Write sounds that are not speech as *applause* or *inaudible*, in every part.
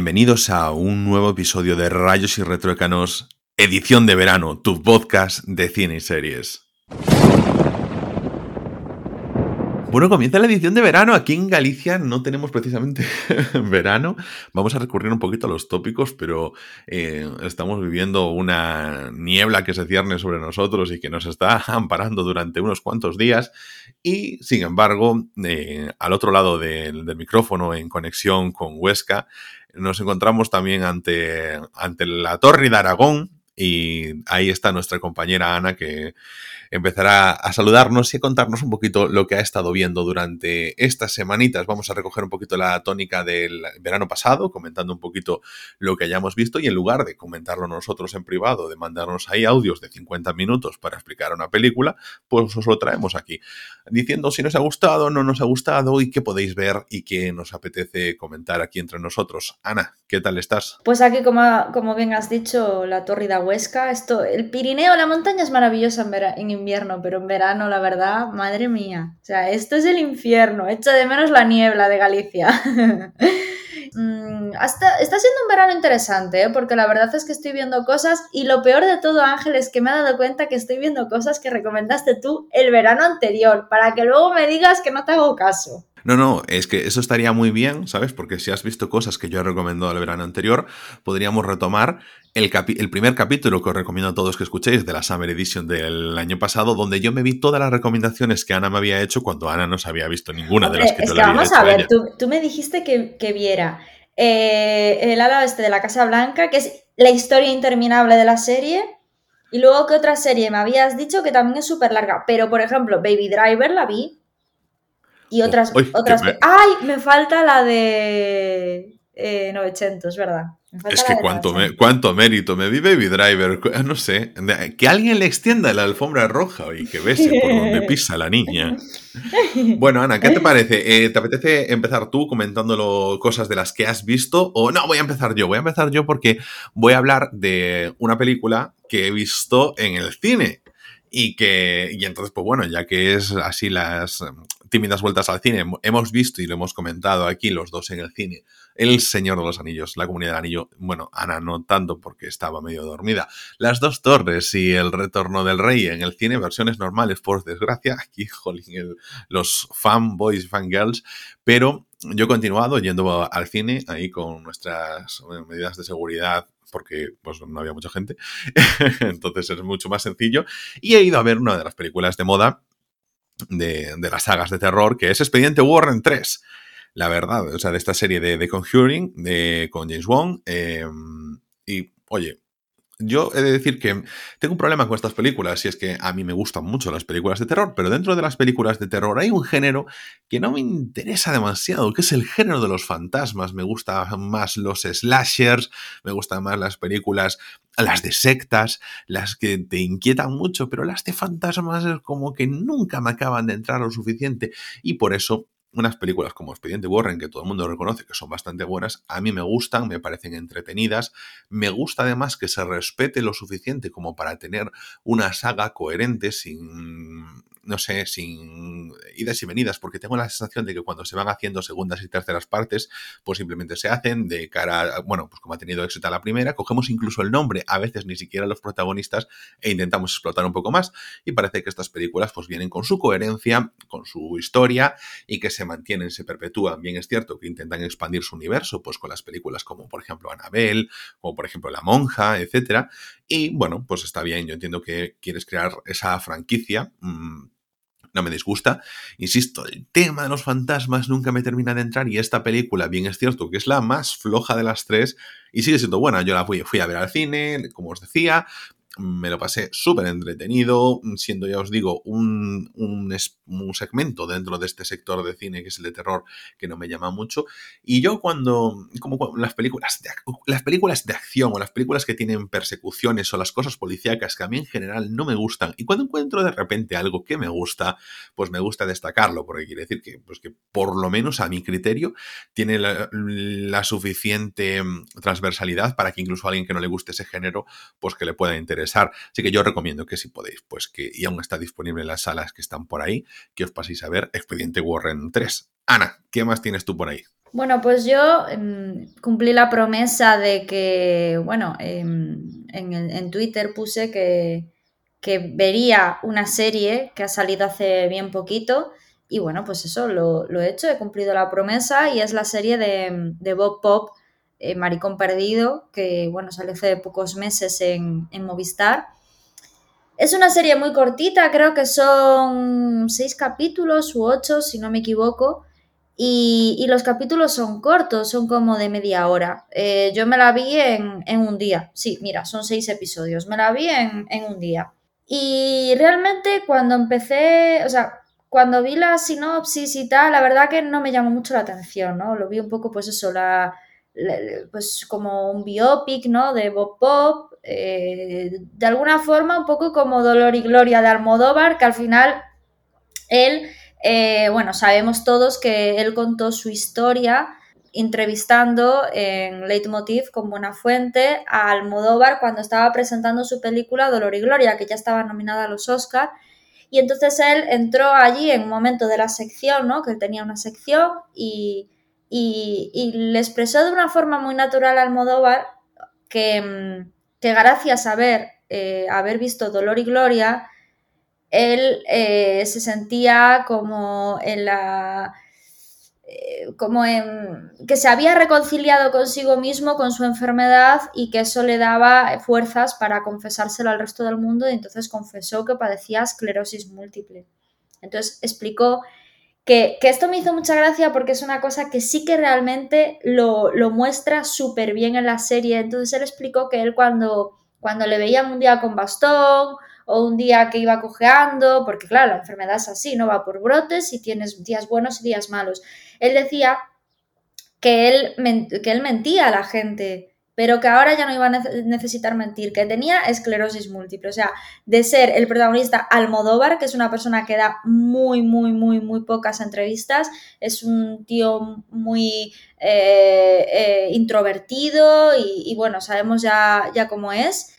Bienvenidos a un nuevo episodio de Rayos y Retruécanos, edición de verano, tu podcast de cine y series. Bueno, comienza la edición de verano. Aquí en Galicia no tenemos precisamente *laughs* verano. Vamos a recurrir un poquito a los tópicos, pero eh, estamos viviendo una niebla que se cierne sobre nosotros y que nos está *laughs* amparando durante unos cuantos días. Y, sin embargo, eh, al otro lado del micrófono, en conexión con Huesca, nos encontramos también ante, ante la Torre de Aragón, y ahí está nuestra compañera Ana que empezará a saludarnos y a contarnos un poquito lo que ha estado viendo durante estas semanitas. Vamos a recoger un poquito la tónica del verano pasado, comentando un poquito lo que hayamos visto y en lugar de comentarlo nosotros en privado, de mandarnos ahí audios de 50 minutos para explicar una película, pues os lo traemos aquí, diciendo si nos ha gustado, no nos ha gustado y qué podéis ver y qué nos apetece comentar aquí entre nosotros. Ana, ¿qué tal estás? Pues aquí, como, como bien has dicho, la Torrida Esto, el Pirineo, la montaña es maravillosa en, en invierno, pero en verano, la verdad, madre mía. O sea, esto es el infierno. Echo de menos la niebla de Galicia. *laughs* Mm, hasta, está siendo un verano interesante, ¿eh? porque la verdad es que estoy viendo cosas y lo peor de todo, Ángel, es que me he dado cuenta que estoy viendo cosas que recomendaste tú el verano anterior, para que luego me digas que no te hago caso. No, no, es que eso estaría muy bien, ¿sabes? Porque si has visto cosas que yo he recomendado el verano anterior, podríamos retomar el, el, primer capítulo que os recomiendo a todos que escuchéis de la Summer Edition del año pasado, donde yo me vi todas las recomendaciones que Ana me había hecho cuando Ana no se había visto ninguna de las que yo le había vamos hecho a ver, ella. tú, tú, me dijiste que, que viera eh, el ala este de la Casa Blanca, que es la historia interminable de la serie. Y luego, ¿qué otra serie me habías dicho que también es súper larga? Pero, por ejemplo, Baby Driver la vi. Y otras. Uy, otras... me... ¡Ay! Me falta la de. Eh, 900, ¿verdad? Es que cuánto, me, cuánto mérito me vi Baby Driver, no sé, que alguien le extienda la alfombra roja y que bese por donde *laughs* pisa la niña. *laughs* Bueno, Ana, ¿qué te parece? Eh, ¿Te apetece empezar tú comentándolo cosas de las que has visto? O no, voy a empezar yo, voy a empezar yo porque voy a hablar de una película que he visto en el cine. Y que, y entonces, pues bueno, ya que es así las tímidas vueltas al cine, hemos visto y lo hemos comentado aquí los dos en el cine, El Señor de los Anillos, La Comunidad del Anillo, bueno, Ana no tanto porque estaba medio dormida, Las Dos Torres y El Retorno del Rey en el cine, versiones normales, por desgracia, aquí, jolín, los fanboys, fangirls, pero yo he continuado yendo al cine ahí con nuestras medidas de seguridad porque pues, no había mucha gente, *laughs* entonces es mucho más sencillo, y he ido a ver una de las películas de moda de, de, las sagas de terror, que es Expediente Warren 3. La verdad, o sea, de esta serie de, de Conjuring de, con James Wong. Eh, y, oye, yo he de decir que tengo un problema con estas películas y es que a mí me gustan mucho las películas de terror, pero dentro de las películas de terror hay un género que no me interesa demasiado, que es el género de los fantasmas. Me gustan más los slashers, me gustan más las películas, las de sectas, las que te inquietan mucho, pero las de fantasmas es como que nunca me acaban de entrar lo suficiente y por eso unas películas como Expediente Warren, que todo el mundo reconoce que son bastante buenas, a mí me gustan, me parecen entretenidas, me gusta además que se respete lo suficiente como para tener una saga coherente sin, no sé, sin idas y venidas, porque tengo la sensación de que cuando se van haciendo segundas y terceras partes, pues simplemente se hacen de cara, a, bueno, pues como ha tenido éxito a la primera, cogemos incluso el nombre, a veces ni siquiera los protagonistas, e intentamos explotar un poco más, y parece que estas películas pues vienen con su coherencia, con su historia, y que se mantienen, se perpetúan. Bien es cierto que intentan expandir su universo, pues con las películas como por ejemplo Annabelle, como por ejemplo La Monja, etcétera. Y bueno, pues está bien, yo entiendo que quieres crear esa franquicia. Mmm, no me disgusta. Insisto, el tema de los fantasmas nunca me termina de entrar y esta película, bien es cierto que es la más floja de las tres y sigue siendo buena. Yo la fui, fui a ver al cine, como os decía, me lo pasé súper entretenido, siendo ya os digo un, un, un, segmento dentro de este sector de cine que es el de terror que no me llama mucho. Y yo cuando, como las películas, de, las películas de acción o las películas que tienen persecuciones o las cosas policíacas que a mí en general no me gustan, y cuando encuentro de repente algo que me gusta, pues me gusta destacarlo, porque quiere decir que, pues que por lo menos a mi criterio tiene la, la suficiente transversalidad para que incluso a alguien que no le guste ese género, pues que le pueda interesar Así que yo recomiendo que si podéis, pues que y aún está disponible en las salas que están por ahí, que os paséis a ver Expediente Warren 3. Ana, ¿qué más tienes tú por ahí? Bueno, pues yo em, cumplí la promesa de que, bueno, em, en, Twitter puse que, vería una serie que ha salido hace bien poquito y bueno, pues eso lo, he hecho, he cumplido la promesa y es la serie de, Bob Pop, eh, Maricón Perdido, que bueno, salió hace pocos meses en, en Movistar. Es una serie muy cortita, creo que son seis capítulos u ocho, si no me equivoco. Y, los capítulos son cortos, son como de media hora. Eh, yo me la vi en, un día. Sí, mira, son seis episodios. Me la vi en, un día. Y realmente cuando empecé, o sea, cuando vi la sinopsis y tal, la verdad que no me llamó mucho la atención, ¿no? Lo vi un poco, pues eso, la, pues como un biopic, ¿no? De Bob Pop. Eh, de alguna forma, un poco como Dolor y Gloria de Almodóvar, que al final él eh, bueno, sabemos todos que él contó su historia entrevistando en Leitmotiv con Buena Fuente a Almodóvar cuando estaba presentando su película Dolor y Gloria, que ya estaba nominada a los Oscars. Y entonces él entró allí en un momento de la sección, ¿no? Que él tenía una sección y, le expresó de una forma muy natural a Almodóvar que, que gracias a haber, eh, haber visto Dolor y Gloria, él eh, se sentía como en la eh, como que se había reconciliado consigo mismo con su enfermedad y que eso le daba fuerzas para confesárselo al resto del mundo y entonces confesó que padecía esclerosis múltiple. Entonces explicó que, esto me hizo mucha gracia porque es una cosa que sí que realmente lo, lo muestra súper bien en la serie. Entonces él explicó que él cuando, cuando le veían un día con bastón o un día que iba cojeando, porque claro, la enfermedad es así, no va por brotes y tienes días buenos y días malos. Él decía que él, que él mentía a la gente, pero que ahora ya no iba a necesitar mentir, que tenía esclerosis múltiple. O sea, de ser el protagonista Almodóvar, que es una persona que da muy, muy, muy, muy pocas entrevistas, es un tío muy eh, eh, introvertido y, bueno, sabemos ya, ya cómo es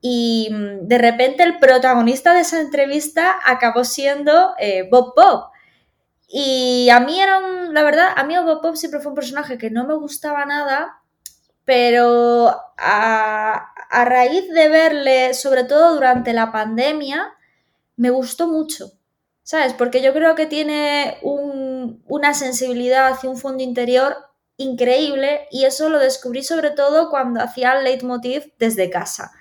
y mm, de repente el protagonista de esa entrevista acabó siendo eh, Bob Pop. Y a mí era un, la verdad, a mí Bob Pop siempre fue un personaje que no me gustaba nada, pero a, raíz de verle, sobre todo durante la pandemia, me gustó mucho. ¿Sabes? Porque yo creo que tiene una sensibilidad y un fondo interior increíble y eso lo descubrí sobre todo cuando hacía el leitmotiv desde casa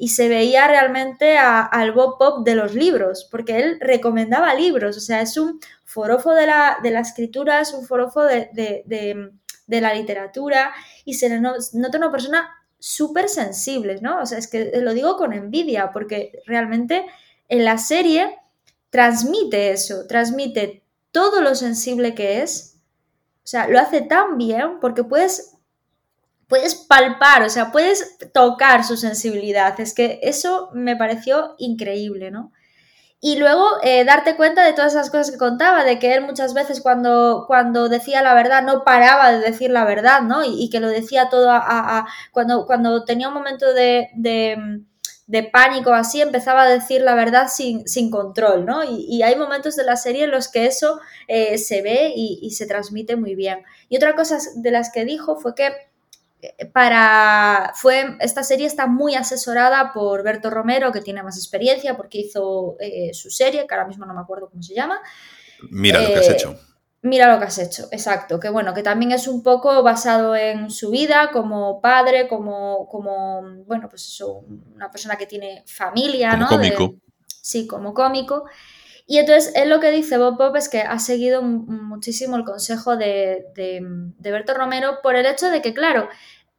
y se veía realmente al Bob Pop de los libros, porque él recomendaba libros, o sea, es un forofo de la, de la escritura, es un forofo de, la literatura y se le nota una persona súper sensible, ¿no? O sea, es que lo digo con envidia, porque realmente en la serie transmite eso, transmite todo lo sensible que es, o sea, lo hace tan bien porque puedes puedes palpar, o sea, puedes tocar su sensibilidad. Es que eso me pareció increíble, ¿no? Y luego eh, darte cuenta de todas esas cosas que contaba, de que él muchas veces cuando, cuando decía la verdad no paraba de decir la verdad, ¿no? Y, que lo decía todo a, cuando, cuando tenía un momento de, de, pánico así, empezaba a decir la verdad sin, sin control, ¿no? Y, hay momentos de la serie en los que eso eh, se ve y, y se transmite muy bien. Y otra cosa de las que dijo fue que para fue esta serie está muy asesorada por Berto Romero que tiene más experiencia porque hizo eh, su serie que ahora mismo no me acuerdo cómo se llama. Mira lo que has eh, hecho. mira lo que has hecho exacto. Que bueno que también es un poco basado en su vida como padre como como bueno pues eso una persona que tiene familia como no cómico. Sí como cómico y entonces él lo que dice Bob Pop es que ha seguido muchísimo el consejo de, de, Berto Romero por el hecho de que, claro,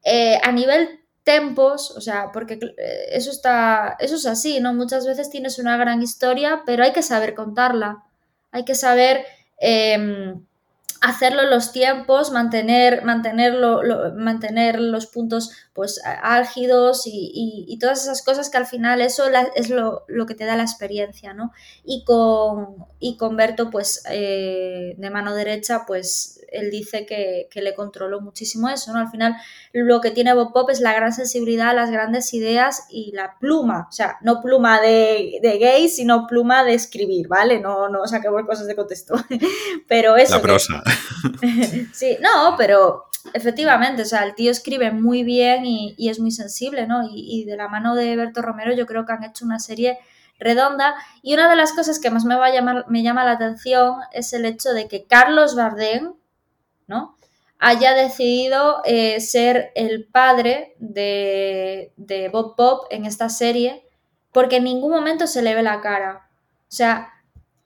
eh, a nivel tempos, o sea, porque eh, eso está, eso es así, ¿no? Muchas veces tienes una gran historia, pero hay que saber contarla, hay que saber em, hacerlo en los tiempos, mantener, mantenerlo, mantener los puntos pues álgidos y, todas esas cosas que al final eso es lo, que te da la experiencia, ¿no? Y con, y con Berto, pues eh, de mano derecha, pues él dice que, le controló muchísimo eso, ¿no? Al final lo que tiene Bob Pop es la gran sensibilidad, las grandes ideas y la pluma, o sea, no pluma de, de gay, sino pluma de escribir, ¿vale? No, no saquemos cosas de contexto, *laughs* pero eso... La prosa. *laughs* sí, no, pero efectivamente, o sea, el tío escribe muy bien y, es muy sensible, ¿no? Y, de la mano de Berto Romero yo creo que han hecho una serie redonda y una de las cosas que más me, va a llamar, me llama la atención es el hecho de que Carlos Bardem, ¿no? haya decidido eh, ser el padre de, de Bob Bob en esta serie porque en ningún momento se le ve la cara. O sea,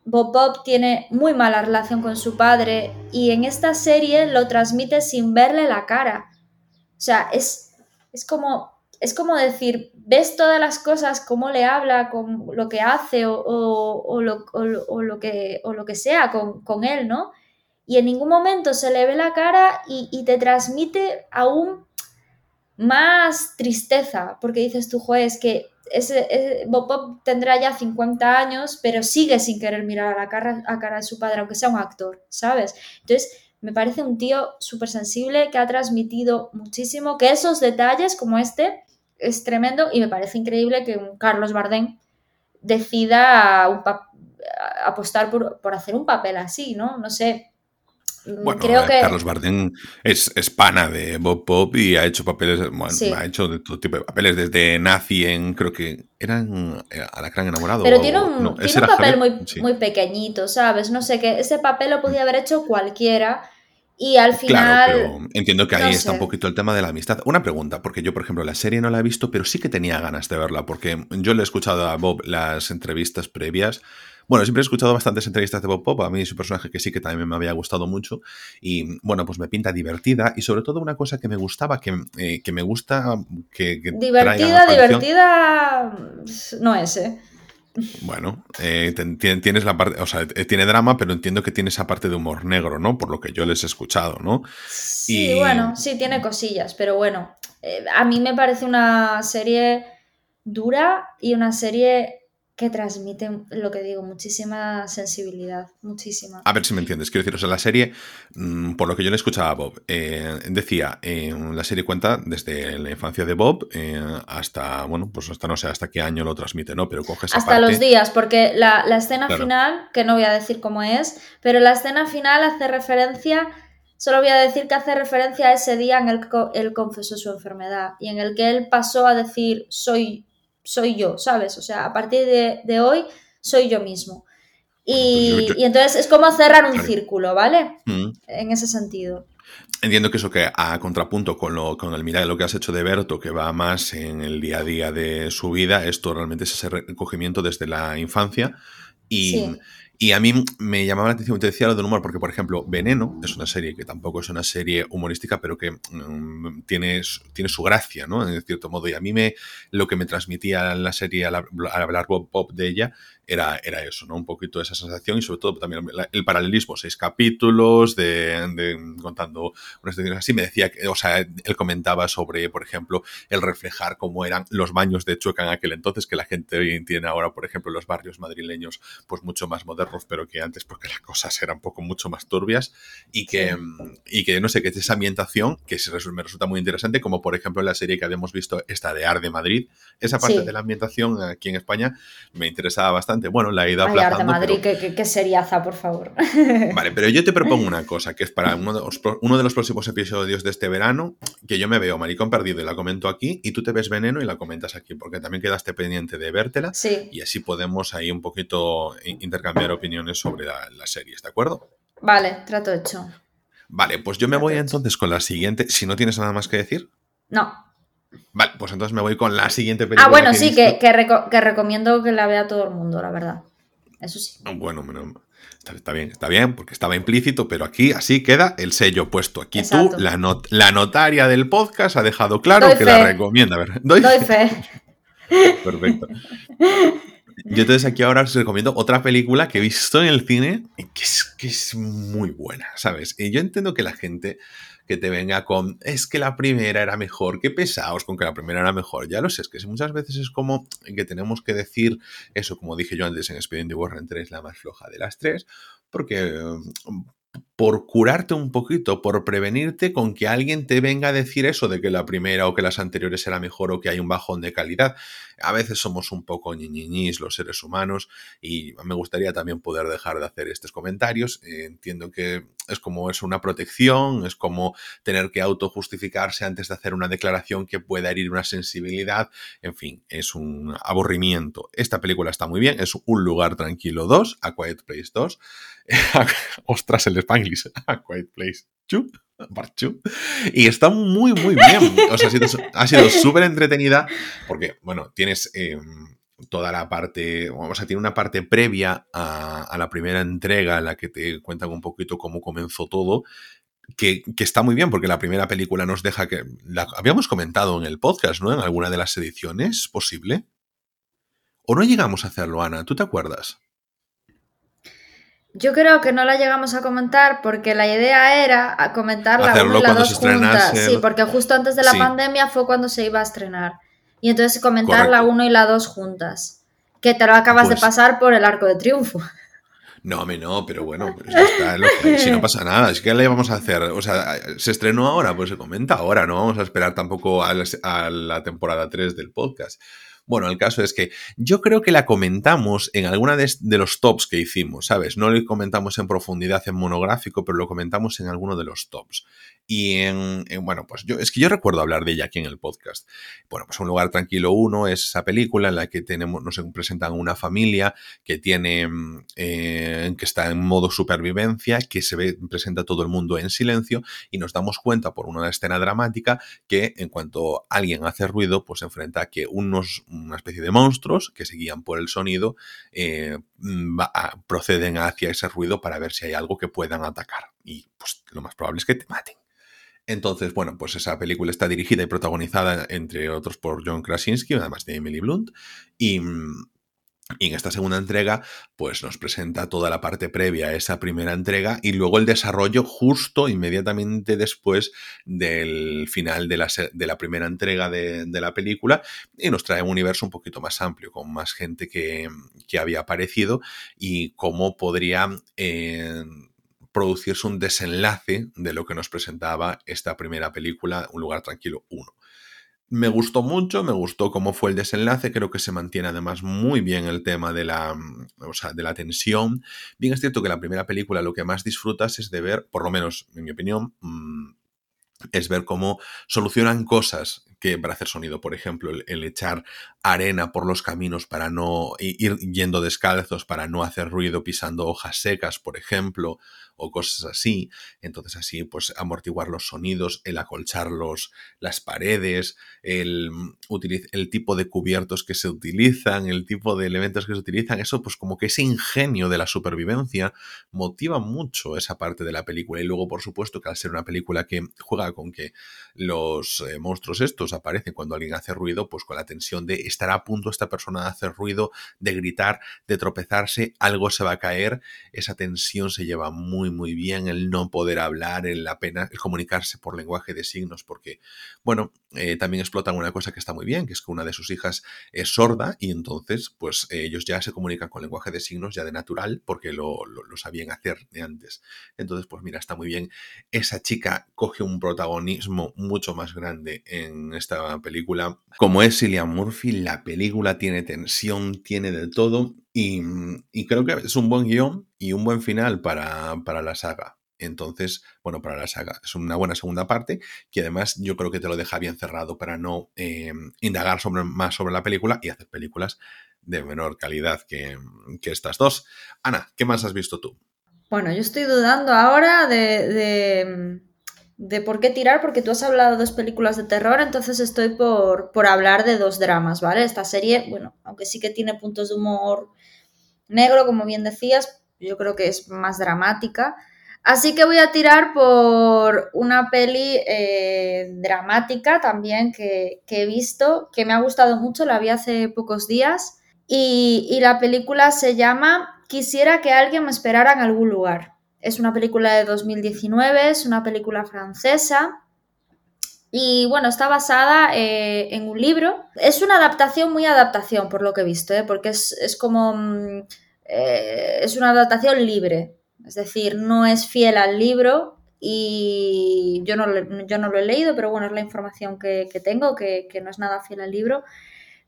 Bob Bob tiene muy mala relación con su padre y en esta serie lo transmite sin verle la cara. O sea, es, es como es como decir, ves todas las cosas, cómo le habla, con lo que hace o, lo, que, o lo que sea con, él, ¿no? Y en ningún momento se le ve la cara y, y te transmite aún más tristeza, porque dices tú, es que ese, Bob tendrá ya 50 años, pero sigue sin querer mirar a la cara, a cara de su padre, aunque sea un actor, ¿sabes? Entonces, me parece un tío súper sensible que ha transmitido muchísimo, que esos detalles como este es tremendo y me parece increíble que un Carlos Bardem decida apostar por, por hacer un papel así, ¿no? No sé, bueno, Creo que... Carlos Bardem es, es, pana de Bob Pop y ha hecho papeles, bueno, ha hecho de todo tipo de papeles, desde nazi en, creo que eran eh, Alacrán enamorado. Pero tiene un, tiene un papel muy, muy pequeñito, ¿sabes? No sé, que ese papel lo podía haber hecho cualquiera y al final... Claro, pero entiendo que ahí está un poquito el tema de la amistad. Una pregunta, porque yo, por ejemplo, la serie no la he visto, pero sí que tenía ganas de verla, porque yo le he escuchado a Bob las entrevistas previas bueno, siempre he escuchado bastantes entrevistas de Bob Pop. A mí es un personaje que sí que también me había gustado mucho. Y bueno, pues me pinta divertida. Y sobre todo una cosa que me gustaba, que, eh, me gusta. Que, divertida, divertida. No es, ¿eh? Bueno, eh, tienes la parte, o sea, eh, tiene drama, pero entiendo que tiene esa parte de humor negro, ¿no? Por lo que yo les he escuchado, ¿no? Sí, bueno, sí, tiene cosillas, pero bueno, a mí me parece una serie dura y una serie que transmiten, lo que digo, muchísima sensibilidad, muchísima. A ver si me entiendes. Quiero decir, o sea, la serie, mm, por lo que yo le escuchaba a Bob, eh, decía, eh, la serie cuenta desde la infancia de Bob eh, hasta, bueno, pues hasta no sé hasta qué año lo transmite, ¿no? Pero coge esa Hasta los días, porque la, escena final, que no voy a decir cómo es, pero la escena final hace referencia Solo voy a decir que hace referencia a ese día en el que él confesó su enfermedad y en el que él pasó a decir soy soy yo, ¿sabes? O sea, a partir de, hoy soy yo mismo. Pues y, entonces es como cerrar un círculo, ¿vale? Mm. En ese sentido. Entiendo que eso que a contrapunto con, lo, con el mirar lo que has hecho de Berto, que va más en el día a día de su vida, esto realmente es ese recogimiento desde la infancia. Y, y a mí me llamaba la atención, te decía lo del humor, porque por ejemplo, Veneno es una serie que tampoco es una serie humorística, pero que mm, tiene, tiene su gracia, ¿no? En cierto modo. Y a mí me, lo que me transmitía la serie al, hablar Bob Pop de ella era, era eso, ¿no? Un poquito esa sensación y sobre todo también el paralelismo, seis capítulos de, contando unas situaciones así. Me decía, que, o sea, él comentaba sobre, por ejemplo, el reflejar cómo eran los baños de Chueca en aquel entonces, que la gente hoy tiene ahora, por ejemplo, los barrios madrileños, pues mucho más modernos, pero que antes, porque las cosas eran un poco mucho más turbias y que, y que no sé, que es esa ambientación que me resulta muy interesante, como por ejemplo en la serie que habíamos visto, esta de Ar de Madrid, esa parte de la ambientación aquí en España me interesaba bastante bueno, la he ido aplazando. Ay, Madrid, que, que, seriaza, por favor. *laughs* Vale, pero yo te propongo una cosa, que es para uno de, los, uno de los próximos episodios de este verano, que yo me veo Maricón Perdido y la comento aquí, y tú te ves Veneno y la comentas aquí, porque también quedaste pendiente de vértela. Sí. Y así podemos ahí un poquito intercambiar opiniones sobre la, las series, ¿de acuerdo? Vale, trato hecho. Vale, pues yo me voy entonces con la siguiente. Si no tienes nada más que decir. No. Vale, pues entonces me voy con la siguiente película. Ah, bueno, sí, que, que, recomiendo que la vea todo el mundo, la verdad. Eso sí. Bueno, está, bien, está bien, porque estaba implícito, pero aquí así queda el sello puesto. Aquí tú, la, la, notaria del podcast, ha dejado claro que la recomienda. ver, doy, fe. *laughs* Perfecto. Yo entonces aquí ahora os recomiendo otra película que he visto en el cine que es, que es muy buena, ¿sabes? Y yo entiendo que la gente que te venga con es que la primera era mejor, qué pesados con que la primera era mejor. Ya lo sé, es que muchas veces es como que tenemos que decir eso, como dije yo antes en Expediente Warren 3, la más floja de las tres, porque por curarte un poquito, por prevenirte con que alguien te venga a decir eso de que la primera o que las anteriores era mejor o que hay un bajón de calidad. A veces somos un poco ñiñiñis los seres humanos y me gustaría también poder dejar de hacer estos comentarios. Eh, entiendo que es como es una protección, es como tener que autojustificarse antes de hacer una declaración que pueda herir una sensibilidad. En fin, es un aburrimiento. Esta película está muy bien, es Un lugar tranquilo 2, A Quiet Place 2. *laughs* Ostras, el Spanglish. A *laughs* Quiet Place 2. Y está muy, muy bien. Ha sido súper entretenida porque, bueno, tienes em, toda la parte, o sea, tiene una parte previa a, la primera entrega en la que te cuentan un poquito cómo comenzó todo, que, está muy bien porque la primera película nos deja que... La habíamos comentado en el podcast, ¿no? En alguna de las ediciones, ¿posible? ¿O no llegamos a hacerlo, Ana? ¿Tú te acuerdas? Yo creo que no la llegamos a comentar porque la idea era comentar la 1 y la 2 juntas. Sí, porque justo antes de la pandemia fue cuando se iba a estrenar. Y entonces comentar la 1 y la 2 juntas. Que te lo acabas de pues pasar por el arco de triunfo. No, me no, pero bueno, pues si no pasa nada, es que le vamos a hacer, o sea, se estrenó ahora, pues se comenta ahora, no vamos a esperar tampoco a la temporada 3 del podcast. Bueno, el caso es que yo creo que la comentamos en alguna de, los tops que hicimos, ¿sabes? No lo comentamos en profundidad en monográfico, pero lo comentamos en alguno de los tops. Y en, bueno, pues yo, es que yo recuerdo hablar de ella aquí en el podcast. Bueno, pues Un lugar tranquilo uno es esa película en la que tenemos, nos presentan una familia que tiene, eh, que está en modo supervivencia, que se ve, presenta todo el mundo en silencio y nos damos cuenta por una escena dramática que en cuanto alguien hace ruido, pues se enfrenta a que unos una especie de monstruos que se guían por el sonido, eh, proceden hacia ese ruido para ver si hay algo que puedan atacar. Y pues lo más probable es que te maten. Entonces, bueno, pues esa película está dirigida y protagonizada, entre otros, por John Krasinski, además de Emily Blunt, y, y en esta segunda entrega, pues nos presenta toda la parte previa a esa primera entrega y luego el desarrollo justo inmediatamente después del final de la, de la primera entrega de, la película y nos trae un universo un poquito más amplio, con más gente que, había aparecido y cómo podría... Eh, producirse un desenlace de lo que nos presentaba esta primera película, Un lugar tranquilo 1. Me gustó mucho, me gustó cómo fue el desenlace, creo que se mantiene además muy bien el tema de la, mm, de la tensión. Bien es cierto que la primera película lo que más disfrutas es de ver, por lo menos en mi opinión, mm, es ver cómo solucionan cosas que para hacer sonido, por ejemplo, el, echar arena por los caminos para no ir yendo descalzos, para no hacer ruido pisando hojas secas, por ejemplo, o cosas así. Entonces así, pues amortiguar los sonidos, el acolchar los, las paredes, el, el tipo de cubiertos que se utilizan, el tipo de elementos que se utilizan, eso pues como que ese ingenio de la supervivencia motiva mucho esa parte de la película. Y luego, por supuesto, que al ser una película que juega con que los eh, monstruos estos aparecen cuando alguien hace ruido, pues con la tensión de estar a punto esta persona de hacer ruido, de gritar, de tropezarse, algo se va a caer, esa tensión se lleva muy muy, bien el no poder hablar, el apenas el comunicarse por lenguaje de signos, porque, bueno, eh, también explotan una cosa que está muy bien, que es que una de sus hijas es sorda y entonces, pues ellos ya se comunican con lenguaje de signos ya de natural, porque lo, sabían hacer de antes. Entonces, pues mira, está muy bien. Esa chica coge un protagonismo mucho más grande en esta película. Como es Cillian Murphy, la película tiene tensión, tiene de todo y, creo que es un buen guion y un buen final para, la saga. Entonces, bueno, para la saga es una buena segunda parte que además yo creo que te lo deja bien cerrado para no eh, indagar sobre, más sobre la película y hacer películas de menor calidad que, estas dos. Ana, ¿qué más has visto tú? Bueno, yo estoy dudando ahora de, de, por qué tirar, porque tú has hablado de dos películas de terror, entonces estoy por, por hablar de dos dramas, ¿vale? Esta serie, bueno, aunque sí que tiene puntos de humor negro, como bien decías, yo creo que es más dramática. Así que voy a tirar por una peli eh, dramática también que, he visto, que me ha gustado mucho, la vi hace pocos días. Y, la película se llama Quisiera que alguien me esperara en algún lugar. Es una película de 2019, es una película francesa. Y bueno, está basada eh, en un libro. Es una adaptación, muy adaptación, por lo que he visto, ¿eh? porque es, como. Mm, es una adaptación libre. Es decir, no es fiel al libro y yo no, yo no lo he leído, pero bueno, es la información que, tengo, que, no es nada fiel al libro.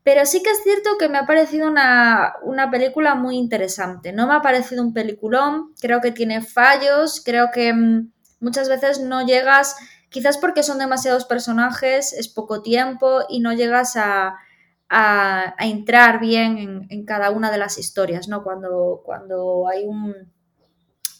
Pero sí que es cierto que me ha parecido una, una, película muy interesante. No me ha parecido un peliculón, creo que tiene fallos, creo que mm, muchas veces no llegas, quizás porque son demasiados personajes, es poco tiempo y no llegas a, a, entrar bien en, cada una de las historias, ¿no? Cuando, cuando hay un,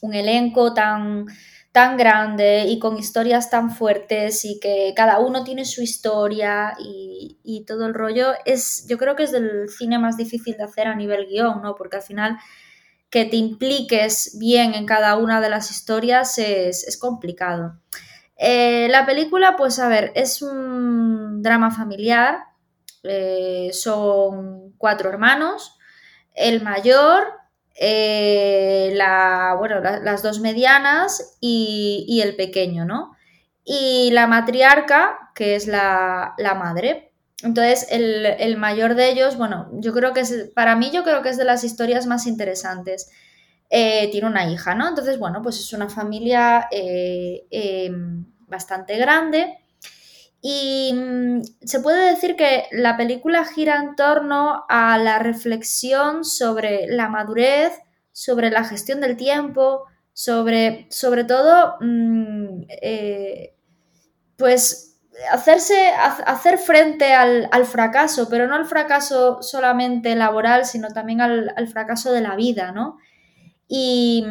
un elenco tan, tan grande y con historias tan fuertes y que cada uno tiene su historia y, todo el rollo, es, yo creo que es del cine más difícil de hacer a nivel guion, ¿no? Porque al final que te impliques bien en cada una de las historias es, es complicado. Eh, la película, pues a ver, es un drama familiar, eh, son cuatro hermanos, el mayor, eh, la, bueno, las dos medianas y, el pequeño, ¿no? Y la matriarca, que es la, madre. Entonces, el, mayor de ellos, bueno, yo creo que es, para mí yo creo que es de las historias más interesantes. Eh, tiene una hija, ¿no? Entonces, bueno, pues es una familia bastante grande y mm, se puede decir que la película gira en torno a la reflexión sobre la madurez, sobre la gestión del tiempo, sobre, sobre todo, mm, eh, pues hacerse, hacer frente al, fracaso, pero no al fracaso solamente laboral, sino también al, fracaso de la vida, ¿no? Y,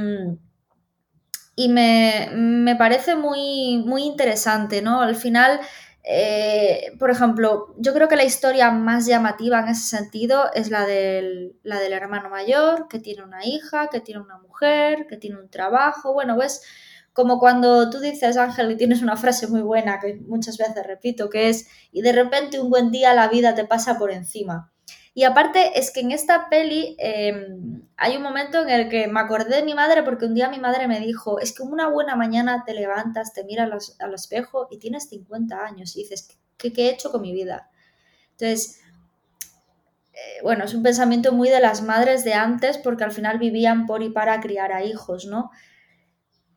y me, me, parece muy, muy interesante, ¿no? Al final eh, por ejemplo, yo creo que la historia más llamativa en ese sentido es la del, la del hermano mayor, que tiene una hija, que tiene una mujer, que tiene un trabajo. Bueno, ves, como cuando tú dices, Ángel, y tienes una frase muy buena que muchas veces repito, que es, y de repente un buen día la vida te pasa por encima. Y aparte es que en esta peli em, hay un momento en el que me acordé de mi madre porque un día mi madre me dijo, es que una buena mañana te levantas, te miras al, espejo y tienes 50 años y dices, ¿qué, he hecho con mi vida? Entonces, eh, bueno, es un pensamiento muy de las madres de antes porque al final vivían por y para criar a hijos, ¿no?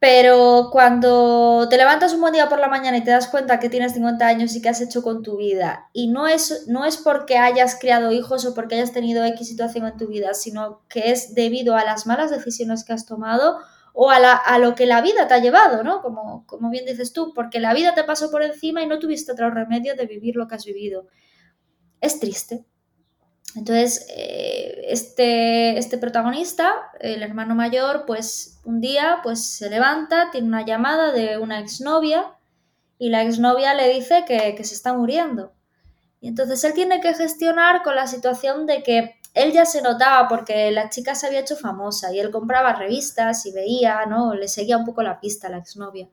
Pero cuando te levantas un buen día por la mañana y te das cuenta que tienes 50 años y que has hecho con tu vida, y no es, no es porque hayas criado hijos o porque hayas tenido X situación en tu vida, sino que es debido a las malas decisiones que has tomado o a, a lo que la vida te ha llevado, ¿no? Como, como bien dices tú, porque la vida te pasó por encima y no tuviste otro remedio de vivir lo que has vivido. Es triste, entonces, eh, este, este protagonista, el hermano mayor, pues un día pues se levanta, tiene una llamada de una exnovia y la exnovia le dice que, que se está muriendo. Y entonces él tiene que gestionar con la situación de que él ya se notaba porque la chica se había hecho famosa y él compraba revistas y veía, ¿no? Le seguía un poco la pista a la exnovia.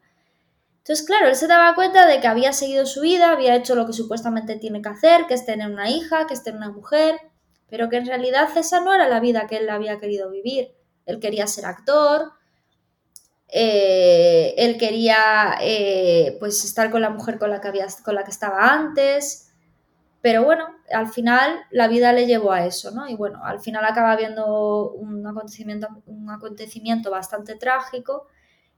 Entonces, claro, él se daba cuenta de que había seguido su vida, había hecho lo que supuestamente tiene que hacer, que es tener una hija, que es tener una mujer, pero que en realidad esa no era la vida que él había querido vivir. Él quería ser actor, eh, él quería eh, pues estar con la mujer con la, que había, con la que estaba antes, pero bueno, al final la vida le llevó a eso, ¿no? Y bueno, al final acaba habiendo un acontecimiento, un acontecimiento bastante trágico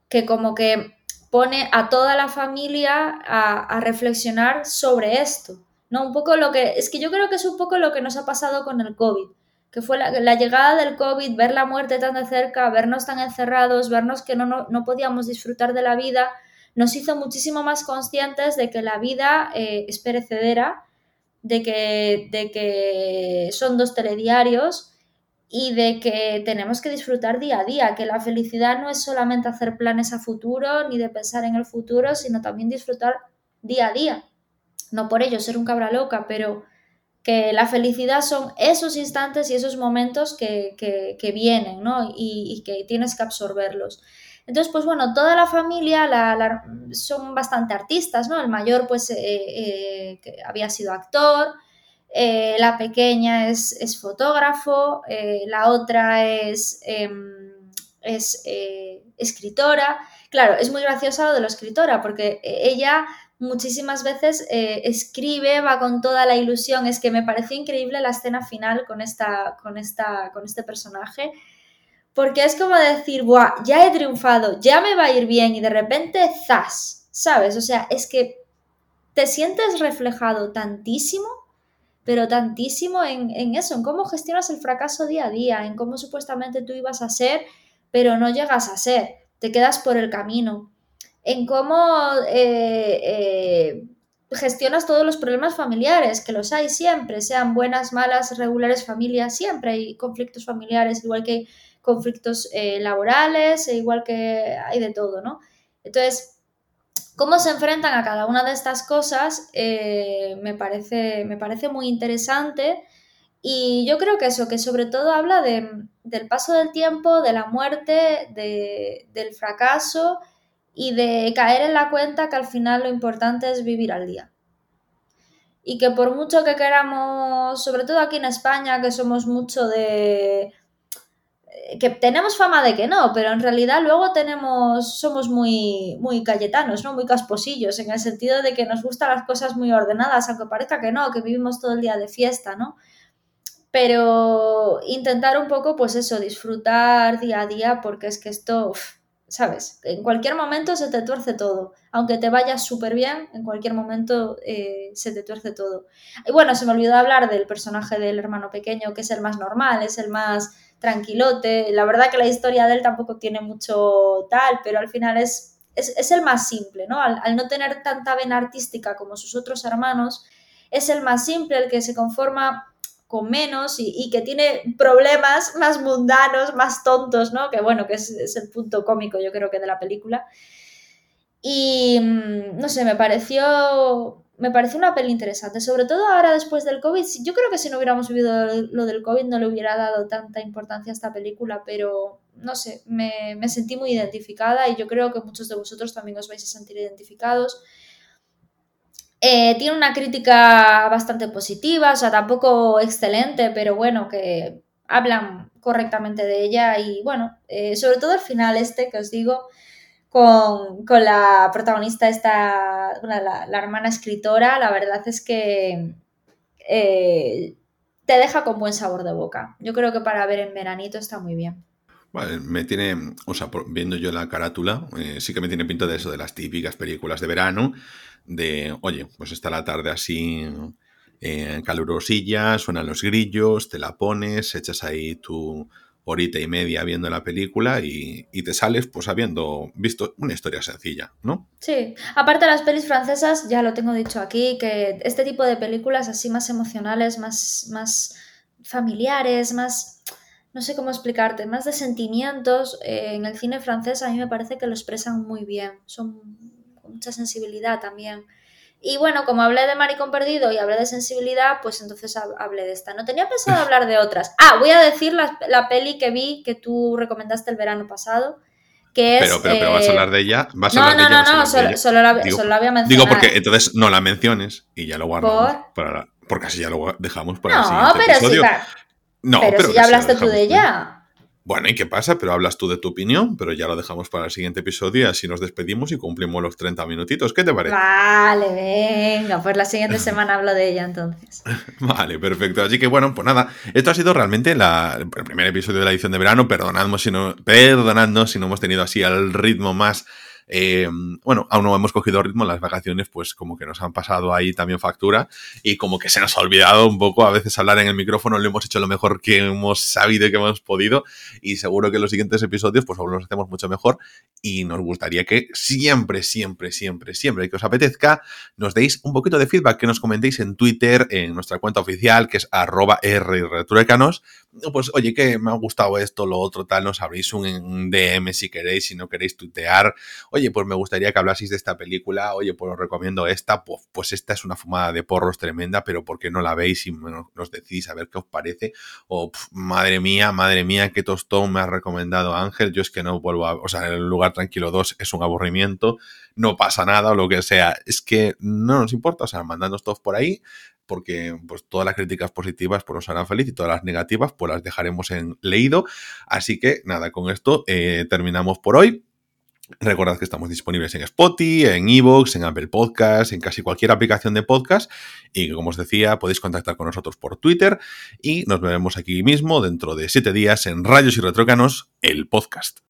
que como que pone a toda la familia a, reflexionar sobre esto. ¿no? Un poco lo que, es que yo creo que es un poco lo que nos ha pasado con el COVID, que fue la, llegada del COVID, ver la muerte tan de cerca, vernos tan encerrados, vernos que no, no, podíamos disfrutar de la vida, nos hizo muchísimo más conscientes de que la vida eh, es perecedera, de que, de que son dos telediarios y de que tenemos que disfrutar día a día, que la felicidad no es solamente hacer planes a futuro ni de pensar en el futuro, sino también disfrutar día a día. No por ello ser un cabra loca, pero que la felicidad son esos instantes y esos momentos que, que, vienen, ¿no? Y, que tienes que absorberlos. Entonces, pues bueno, toda la familia son bastante artistas, ¿no? El mayor, pues, eh, eh, había sido actor, eh, la pequeña es, fotógrafo, eh, la otra es, em, es eh, escritora. Claro, es muy graciosa lo de la escritora porque ella muchísimas veces escribe, va con toda la ilusión. Es que me pareció increíble la escena final con, esta, con, esta, con este personaje porque es como decir, Buah, ya he triunfado, ya me va a ir bien y de repente, ¡zas! ¿Sabes? O sea, es que te sientes reflejado tantísimo, pero tantísimo en, en eso, en cómo gestionas el fracaso día a día, en cómo supuestamente tú ibas a ser, pero no llegas a ser, te quedas por el camino, en cómo... Eh, eh, gestionas todos los problemas familiares, que los hay siempre, sean buenas, malas, regulares familias, siempre hay conflictos familiares, igual que hay conflictos eh, laborales, e igual que hay de todo, ¿no? Entonces, cómo se enfrentan a cada una de estas cosas eh, me, parece, me parece muy interesante y yo creo que eso, que sobre todo habla del paso del tiempo, de la muerte, del fracaso y de caer en la cuenta que al final lo importante es vivir al día. Y que por mucho que queramos, sobre todo aquí en España, que somos mucho de... Que tenemos fama de que no, pero en realidad luego tenemos, somos muy, muy cayetanos, ¿no? Muy casposillos, en el sentido de que nos gustan las cosas muy ordenadas, aunque parezca que no, que vivimos todo el día de fiesta, ¿no? Pero intentar un poco, pues eso, disfrutar día a día, porque es que esto, ¿sabes? En cualquier momento se te tuerce todo. Aunque te vayas súper bien, en cualquier momento eh, se te tuerce todo. Y bueno, se me olvidó hablar del personaje del hermano pequeño, que es el más normal, es el más tranquilote. La verdad que la historia de él tampoco tiene mucho tal, pero al final es, es, el más simple, ¿no? Al, no tener tanta vena artística como sus otros hermanos, es el más simple, el que se conforma con menos y, que tiene problemas más mundanos, más tontos, ¿no? Que bueno, que es, el punto cómico yo creo que de la película. Y mm, no sé, me pareció, me pareció una peli interesante, sobre todo ahora después del COVID. Yo creo que si no hubiéramos vivido lo del COVID no le hubiera dado tanta importancia a esta película, pero no sé, me, me sentí muy identificada y yo creo que muchos de vosotros también os vais a sentir identificados. Eh, tiene una crítica bastante positiva, o sea, tampoco excelente, pero bueno, que hablan correctamente de ella y bueno, eh, sobre todo el final este que os digo, con, la protagonista esta, la, hermana escritora, la verdad es que eh, te deja con buen sabor de boca. Yo creo que para ver en veranito está muy bien. Me tiene, o sea, viendo yo la carátula, sí que me tiene pinta de eso, de las típicas películas de verano, de, oye, pues está la tarde así eh, calurosilla, suenan los grillos, te la pones, echas ahí tu horita y media viendo la película y, te sales pues habiendo visto una historia sencilla, ¿no? Sí, aparte de las pelis francesas, ya lo tengo dicho aquí, que este tipo de películas así más emocionales, más, más familiares, más, no sé cómo explicarte, más de sentimientos, eh, en el cine francés a mí me parece que lo expresan muy bien, son mucha sensibilidad también. Y bueno, como hablé de Maricón Perdido y hablé de sensibilidad, pues entonces hablé de esta. No tenía pensado hablar de otras. Ah, voy a decir la, la peli que vi que tú recomendaste el verano pasado. Que es, pero, pero, pero, vas a hablar de ella. ¿Vas no, a hablar no, de ella, no, no, solo, solo, la, digo, solo, la, voy a mencionar. Digo porque entonces no la menciones y ya lo guardamos. ¿Por? Para, porque así ya lo dejamos para no, el siguiente pero episodio. No, pero, pero si ya hablaste tú de ella. Bueno, ¿y qué pasa? Pero hablas tú de tu opinión, pero ya lo dejamos para el siguiente episodio así nos despedimos y cumplimos los 30 minutitos. ¿Qué te parece? Vale, venga, pues la siguiente *laughs* semana hablo de ella entonces. vale, perfecto. Así que bueno, pues nada, esto ha sido realmente la, el primer episodio de la edición de verano. Perdonadnos si no, perdonadnos si no hemos tenido así al ritmo más eh, bueno, aún no hemos cogido ritmo, las vacaciones pues como que nos han pasado ahí también factura y como que se nos ha olvidado un poco a veces hablar en el micrófono, lo hemos hecho lo mejor que hemos sabido y que hemos podido y seguro que en los siguientes episodios pues aún los hacemos mucho mejor y nos gustaría que siempre, siempre, siempre, siempre que os apetezca nos deis un poquito de feedback, que nos comentéis en Twitter, en nuestra cuenta oficial que es arroba rretruecanos, pues oye que me ha gustado esto, lo otro, tal, nos abrís un DM si queréis, si no queréis tuitear, oye, pues me gustaría que hablaseis de esta película, oye, pues os recomiendo esta, pues, pues, esta es una fumada de porros tremenda, pero ¿por qué no la veis y nos decís a ver qué os parece? O, madre mía, madre mía, qué tostón me ha recomendado Ángel, yo es que no vuelvo a, o sea, el lugar tranquilo 2 es un aburrimiento, no pasa nada o lo que sea, es que no nos importa, o sea, mandadnos todos por ahí, porque pues todas las críticas positivas pues nos harán feliz y todas las negativas pues las dejaremos en leído. Así que nada, con esto eh, terminamos por hoy. Recordad que estamos disponibles en Spotify, en Evox, en Apple Podcasts, en casi cualquier aplicación de podcast y como os decía, podéis contactar con nosotros por Twitter y nos veremos aquí mismo dentro de siete días en Rayos y Retrócanos, el podcast.